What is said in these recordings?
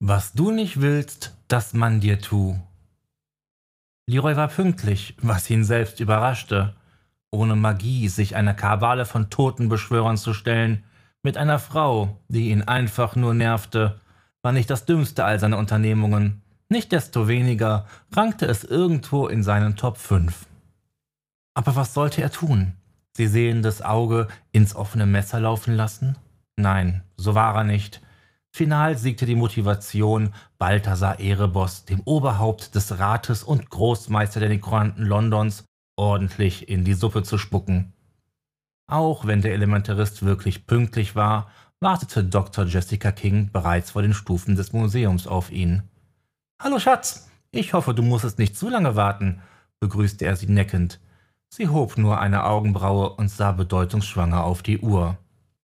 Was du nicht willst, das man dir tu. Leroy war pünktlich, was ihn selbst überraschte. Ohne Magie sich einer Kabale von Totenbeschwörern zu stellen, mit einer Frau, die ihn einfach nur nervte, war nicht das dümmste all seiner Unternehmungen. Nichtsdestoweniger rankte es irgendwo in seinen Top 5. Aber was sollte er tun? Sie sehen das Auge ins offene Messer laufen lassen? Nein, so war er nicht. Final siegte die Motivation, Balthasar Erebos, dem Oberhaupt des Rates und Großmeister der Nekroanten Londons, ordentlich in die Suppe zu spucken. Auch wenn der Elementarist wirklich pünktlich war, wartete Dr. Jessica King bereits vor den Stufen des Museums auf ihn. Hallo Schatz, ich hoffe, du musstest nicht zu lange warten, begrüßte er sie neckend. Sie hob nur eine Augenbraue und sah bedeutungsschwanger auf die Uhr.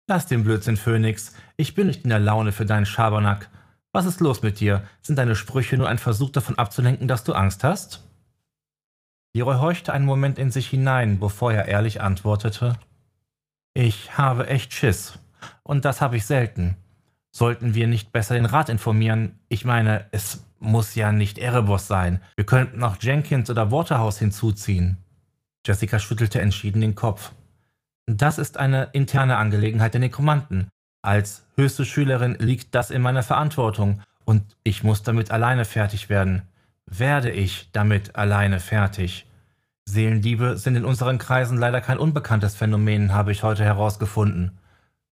Lass den Blödsinn, Phönix. Ich bin nicht in der Laune für deinen Schabernack. Was ist los mit dir? Sind deine Sprüche nur ein Versuch davon abzulenken, dass du Angst hast? Leroy horchte einen Moment in sich hinein, bevor er ehrlich antwortete. Ich habe echt Schiss. Und das habe ich selten. Sollten wir nicht besser den Rat informieren? Ich meine, es muss ja nicht Erebos sein. Wir könnten noch Jenkins oder Waterhouse hinzuziehen. Jessica schüttelte entschieden den Kopf. Das ist eine interne Angelegenheit der Nekromanten. Als höchste Schülerin liegt das in meiner Verantwortung und ich muss damit alleine fertig werden. Werde ich damit alleine fertig? Seelendiebe sind in unseren Kreisen leider kein unbekanntes Phänomen, habe ich heute herausgefunden.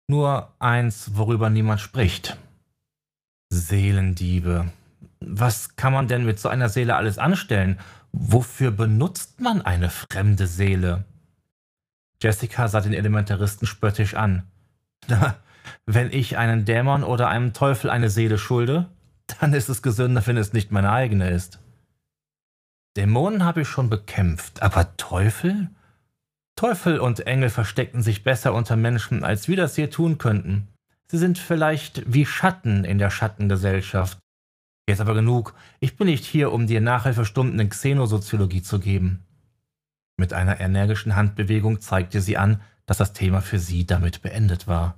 Nur eins, worüber niemand spricht. Seelendiebe. Was kann man denn mit so einer Seele alles anstellen? Wofür benutzt man eine fremde Seele? Jessica sah den Elementaristen spöttisch an. Wenn ich einen Dämon oder einem Teufel eine Seele schulde, dann ist es gesünder, wenn es nicht meine eigene ist. Dämonen habe ich schon bekämpft, aber Teufel? Teufel und Engel verstecken sich besser unter Menschen, als wir das hier tun könnten. Sie sind vielleicht wie Schatten in der Schattengesellschaft. Jetzt aber genug. Ich bin nicht hier, um dir Nachhilfestunden in Xenosoziologie zu geben. Mit einer energischen Handbewegung zeigte sie an, dass das Thema für sie damit beendet war.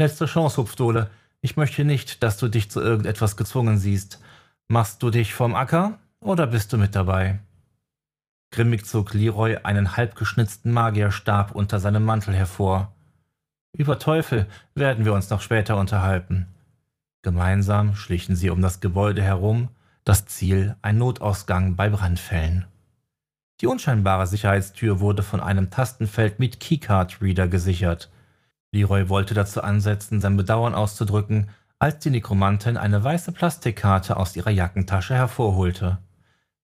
Letzte Chance, Hupfdohle. Ich möchte nicht, dass du dich zu irgendetwas gezwungen siehst. Machst du dich vom Acker oder bist du mit dabei? Grimmig zog Leroy einen halbgeschnitzten Magierstab unter seinem Mantel hervor. Über Teufel werden wir uns noch später unterhalten. Gemeinsam schlichen sie um das Gebäude herum, das Ziel ein Notausgang bei Brandfällen. Die unscheinbare Sicherheitstür wurde von einem Tastenfeld mit Keycard-Reader gesichert. Leroy wollte dazu ansetzen, sein Bedauern auszudrücken, als die Nekromantin eine weiße Plastikkarte aus ihrer Jackentasche hervorholte.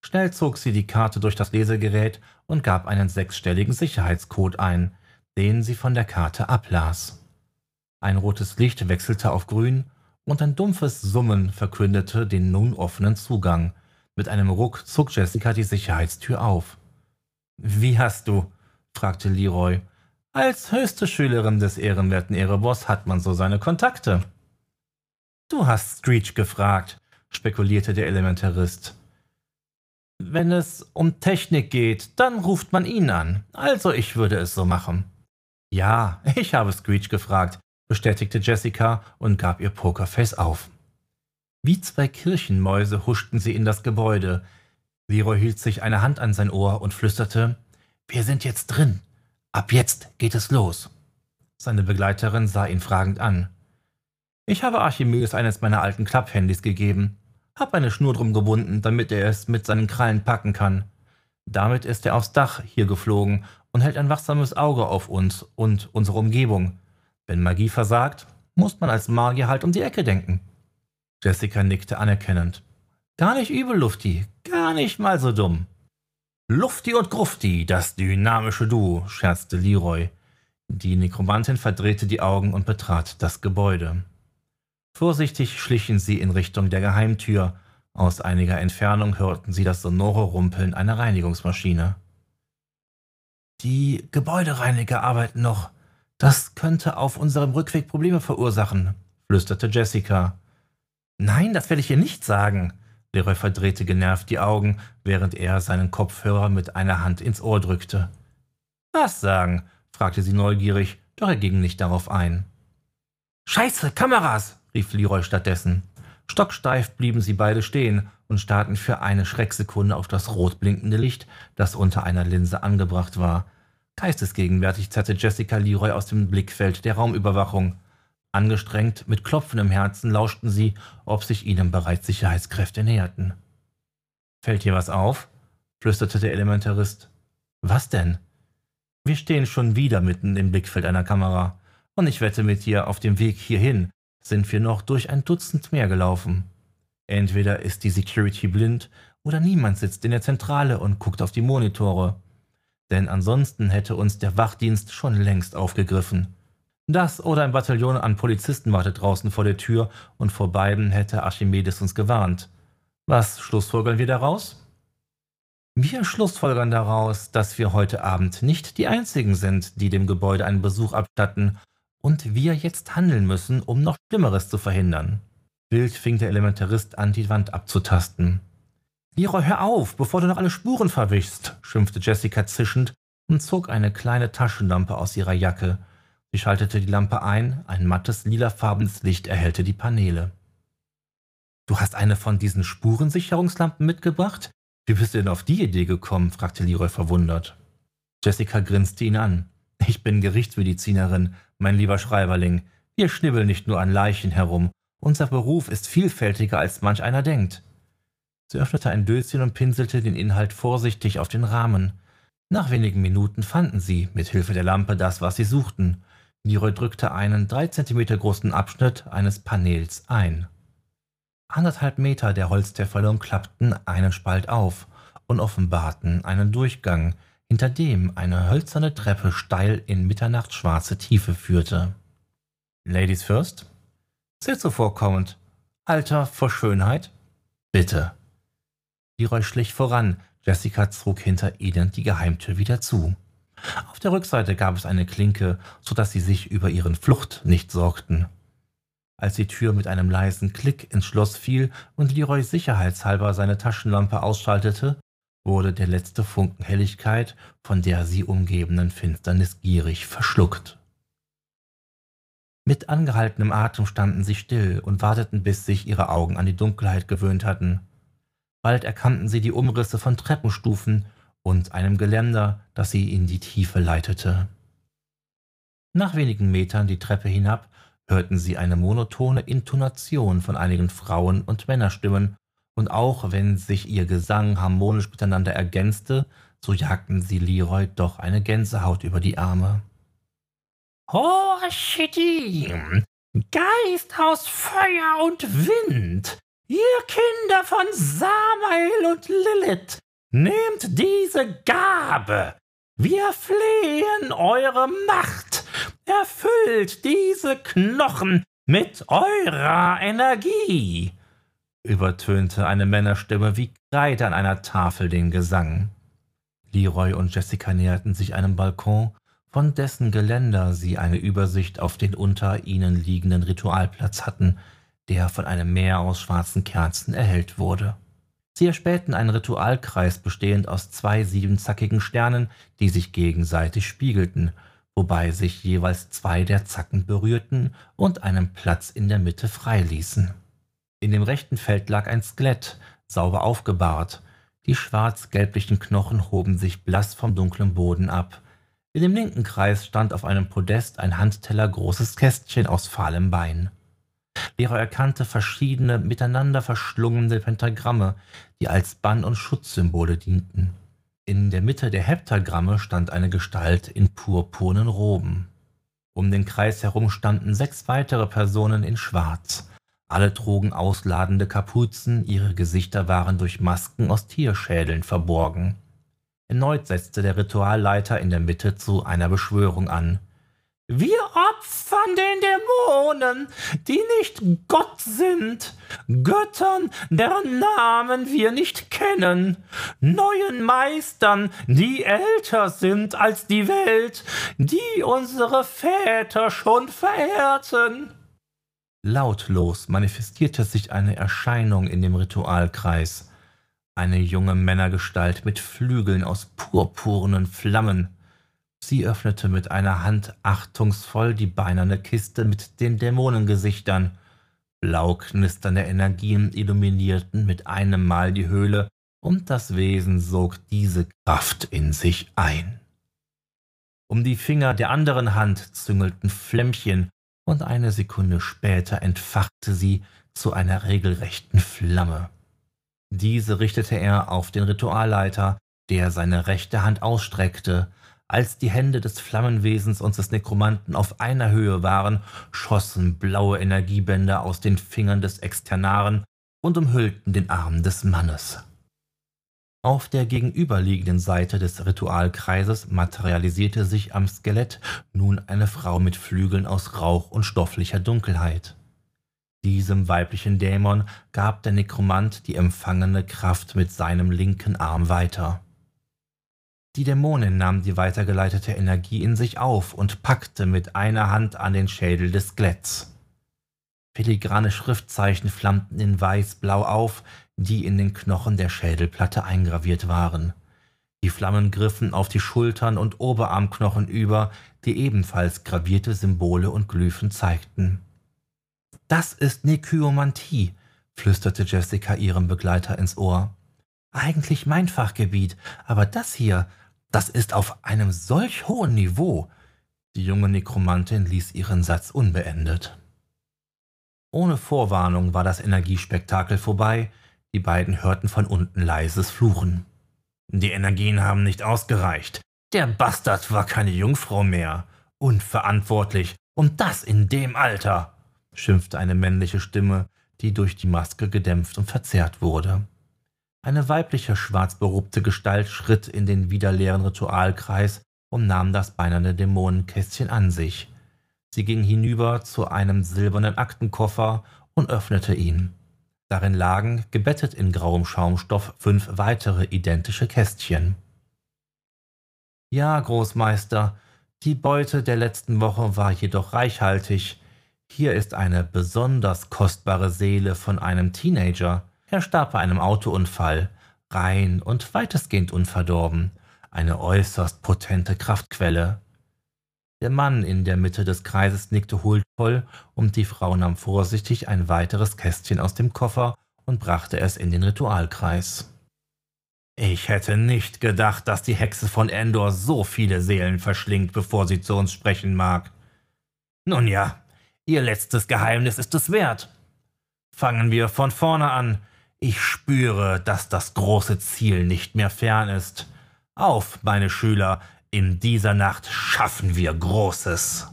Schnell zog sie die Karte durch das Lesegerät und gab einen sechsstelligen Sicherheitscode ein, den sie von der Karte ablas. Ein rotes Licht wechselte auf grün und ein dumpfes Summen verkündete den nun offenen Zugang. Mit einem Ruck zog Jessica die Sicherheitstür auf. Wie hast du? fragte Leroy. Als höchste Schülerin des ehrenwerten Erebos hat man so seine Kontakte. Du hast Screech gefragt, spekulierte der Elementarist. Wenn es um Technik geht, dann ruft man ihn an. Also ich würde es so machen. Ja, ich habe Screech gefragt, bestätigte Jessica und gab ihr Pokerface auf. Wie zwei Kirchenmäuse huschten sie in das Gebäude, Leroy hielt sich eine Hand an sein Ohr und flüsterte, wir sind jetzt drin. Ab jetzt geht es los. Seine Begleiterin sah ihn fragend an. Ich habe Archimedes eines meiner alten Klapphandys gegeben, hab eine Schnur drum gebunden, damit er es mit seinen Krallen packen kann. Damit ist er aufs Dach hier geflogen und hält ein wachsames Auge auf uns und unsere Umgebung. Wenn Magie versagt, muss man als Magier halt um die Ecke denken. Jessica nickte anerkennend. Gar nicht übel, Lufti, gar nicht mal so dumm. Lufti und Grufti, das dynamische Duo, scherzte Leroy. Die Nekromantin verdrehte die Augen und betrat das Gebäude. Vorsichtig schlichen sie in Richtung der Geheimtür. Aus einiger Entfernung hörten sie das sonore Rumpeln einer Reinigungsmaschine. Die Gebäudereiniger arbeiten noch. Das könnte auf unserem Rückweg Probleme verursachen, flüsterte Jessica. Nein, das werde ich ihr nicht sagen, Leroy verdrehte genervt die Augen, während er seinen Kopfhörer mit einer Hand ins Ohr drückte. Was sagen? fragte sie neugierig, doch er ging nicht darauf ein. Scheiße, Kameras! rief Leroy stattdessen. Stocksteif blieben sie beide stehen und starrten für eine Schrecksekunde auf das rot blinkende Licht, das unter einer Linse angebracht war. Geistesgegenwärtig zerrte Jessica Leroy aus dem Blickfeld der Raumüberwachung. Angestrengt, mit klopfendem Herzen lauschten sie, ob sich ihnen bereits Sicherheitskräfte näherten. Fällt dir was auf? flüsterte der Elementarist. Was denn? Wir stehen schon wieder mitten im Blickfeld einer Kamera, und ich wette mit dir, auf dem Weg hierhin sind wir noch durch ein Dutzend mehr gelaufen. Entweder ist die Security blind oder niemand sitzt in der Zentrale und guckt auf die Monitore. Denn ansonsten hätte uns der Wachdienst schon längst aufgegriffen. Das oder ein Bataillon an Polizisten wartet draußen vor der Tür und vor beiden hätte Archimedes uns gewarnt. Was schlussfolgern wir daraus? Wir schlussfolgern daraus, dass wir heute Abend nicht die Einzigen sind, die dem Gebäude einen Besuch abstatten und wir jetzt handeln müssen, um noch Schlimmeres zu verhindern. Wild fing der Elementarist an, die Wand abzutasten. Leroy, hör auf, bevor du noch alle Spuren verwischst, schimpfte Jessica zischend und zog eine kleine Taschenlampe aus ihrer Jacke. Sie schaltete die Lampe ein, ein mattes, lilafarbenes Licht erhellte die Paneele. Du hast eine von diesen Spurensicherungslampen mitgebracht? Wie bist du denn auf die Idee gekommen? fragte Leroy verwundert. Jessica grinste ihn an. Ich bin Gerichtsmedizinerin, mein lieber Schreiberling. Wir schnibbeln nicht nur an Leichen herum. Unser Beruf ist vielfältiger, als manch einer denkt. Sie öffnete ein Döschen und pinselte den Inhalt vorsichtig auf den Rahmen. Nach wenigen Minuten fanden sie, mit Hilfe der Lampe, das, was sie suchten. Leroy drückte einen drei Zentimeter großen Abschnitt eines Paneels ein. Anderthalb Meter der Holztäferle umklappten einen Spalt auf und offenbarten einen Durchgang, hinter dem eine hölzerne Treppe steil in mitternachtsschwarze Tiefe führte. Ladies first? Sehr zuvorkommend. Alter vor Schönheit? Bitte. Leroy schlich voran, Jessica zog hinter ihnen die Geheimtür wieder zu. Auf der Rückseite gab es eine Klinke, so dass sie sich über ihren Flucht nicht sorgten. Als die Tür mit einem leisen Klick ins Schloss fiel und Leroy sicherheitshalber seine Taschenlampe ausschaltete, wurde der letzte Funken Helligkeit von der sie umgebenden Finsternis gierig verschluckt. Mit angehaltenem Atem standen sie still und warteten, bis sich ihre Augen an die Dunkelheit gewöhnt hatten. Bald erkannten sie die Umrisse von Treppenstufen und einem Geländer, das sie in die Tiefe leitete. Nach wenigen Metern die Treppe hinab hörten sie eine monotone Intonation von einigen Frauen- und Männerstimmen, und auch wenn sich ihr Gesang harmonisch miteinander ergänzte, so jagten sie Leroy doch eine Gänsehaut über die Arme. Horchidim, Geist aus Feuer und Wind, ihr Kinder von Samael und Lilith, nehmt diese Gabe, wir flehen eure Macht. Erfüllt diese Knochen mit eurer Energie. Übertönte eine Männerstimme wie Kreide an einer Tafel den Gesang. Leroy und Jessica näherten sich einem Balkon, von dessen Geländer sie eine Übersicht auf den unter ihnen liegenden Ritualplatz hatten, der von einem Meer aus schwarzen Kerzen erhellt wurde. Sie erspähten einen Ritualkreis bestehend aus zwei siebenzackigen Sternen, die sich gegenseitig spiegelten, wobei sich jeweils zwei der Zacken berührten und einen Platz in der Mitte freiließen. In dem rechten Feld lag ein Skelett, sauber aufgebahrt. Die schwarz-gelblichen Knochen hoben sich blass vom dunklen Boden ab. In dem linken Kreis stand auf einem Podest ein Handteller großes Kästchen aus fahlem Bein. Lehrer erkannte verschiedene miteinander verschlungene Pentagramme, die als Bann- und Schutzsymbole dienten. In der Mitte der Heptagramme stand eine Gestalt in purpurnen Roben. Um den Kreis herum standen sechs weitere Personen in Schwarz. Alle trugen ausladende Kapuzen, ihre Gesichter waren durch Masken aus Tierschädeln verborgen. Erneut setzte der Ritualleiter in der Mitte zu einer Beschwörung an. Wir opfern den Dämonen, die nicht Gott sind, Göttern, deren Namen wir nicht kennen, neuen Meistern, die älter sind als die Welt, die unsere Väter schon verehrten. Lautlos manifestierte sich eine Erscheinung in dem Ritualkreis, eine junge Männergestalt mit Flügeln aus purpurnen Flammen, Sie öffnete mit einer Hand achtungsvoll die beinerne Kiste mit den Dämonengesichtern. Blau knisternde Energien illuminierten mit einem Mal die Höhle, und das Wesen sog diese Kraft in sich ein. Um die Finger der anderen Hand züngelten Flämmchen, und eine Sekunde später entfachte sie zu einer regelrechten Flamme. Diese richtete er auf den Ritualleiter, der seine rechte Hand ausstreckte. Als die Hände des Flammenwesens und des Nekromanten auf einer Höhe waren, schossen blaue Energiebänder aus den Fingern des Externaren und umhüllten den Arm des Mannes. Auf der gegenüberliegenden Seite des Ritualkreises materialisierte sich am Skelett nun eine Frau mit Flügeln aus Rauch und stofflicher Dunkelheit. Diesem weiblichen Dämon gab der Nekromant die empfangene Kraft mit seinem linken Arm weiter. Die Dämonin nahm die weitergeleitete Energie in sich auf und packte mit einer Hand an den Schädel des Skeletts. Filigrane Schriftzeichen flammten in weiß-blau auf, die in den Knochen der Schädelplatte eingraviert waren. Die Flammen griffen auf die Schultern und Oberarmknochen über, die ebenfalls gravierte Symbole und Glyphen zeigten. Das ist Nekyomantie, flüsterte Jessica ihrem Begleiter ins Ohr. Eigentlich mein Fachgebiet, aber das hier, das ist auf einem solch hohen Niveau. Die junge Nekromantin ließ ihren Satz unbeendet. Ohne Vorwarnung war das Energiespektakel vorbei, die beiden hörten von unten leises Fluchen. Die Energien haben nicht ausgereicht. Der Bastard war keine Jungfrau mehr. Unverantwortlich. Und das in dem Alter schimpfte eine männliche Stimme, die durch die Maske gedämpft und verzerrt wurde. Eine weibliche, schwarzberobte Gestalt schritt in den wieder leeren Ritualkreis und nahm das beinerne Dämonenkästchen an sich. Sie ging hinüber zu einem silbernen Aktenkoffer und öffnete ihn. Darin lagen, gebettet in grauem Schaumstoff, fünf weitere identische Kästchen. Ja, Großmeister, die Beute der letzten Woche war jedoch reichhaltig. Hier ist eine besonders kostbare Seele von einem Teenager. Er starb bei einem Autounfall, rein und weitestgehend unverdorben, eine äußerst potente Kraftquelle. Der Mann in der Mitte des Kreises nickte huldvoll, und die Frau nahm vorsichtig ein weiteres Kästchen aus dem Koffer und brachte es in den Ritualkreis. Ich hätte nicht gedacht, dass die Hexe von Endor so viele Seelen verschlingt, bevor sie zu uns sprechen mag. Nun ja, Ihr letztes Geheimnis ist es wert. Fangen wir von vorne an. Ich spüre, dass das große Ziel nicht mehr fern ist. Auf, meine Schüler, in dieser Nacht schaffen wir Großes.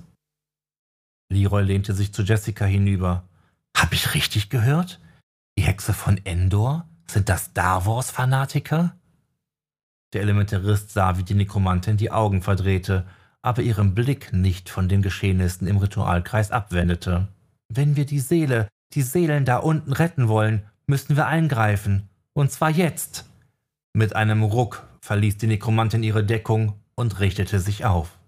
Leroy lehnte sich zu Jessica hinüber. Hab ich richtig gehört? Die Hexe von Endor? Sind das Star Wars-Fanatiker? Der Elementarist sah, wie die Nekromantin die Augen verdrehte aber ihren Blick nicht von den Geschehnissen im Ritualkreis abwendete. Wenn wir die Seele, die Seelen da unten retten wollen, müssen wir eingreifen. Und zwar jetzt. Mit einem Ruck verließ die Nekromantin ihre Deckung und richtete sich auf.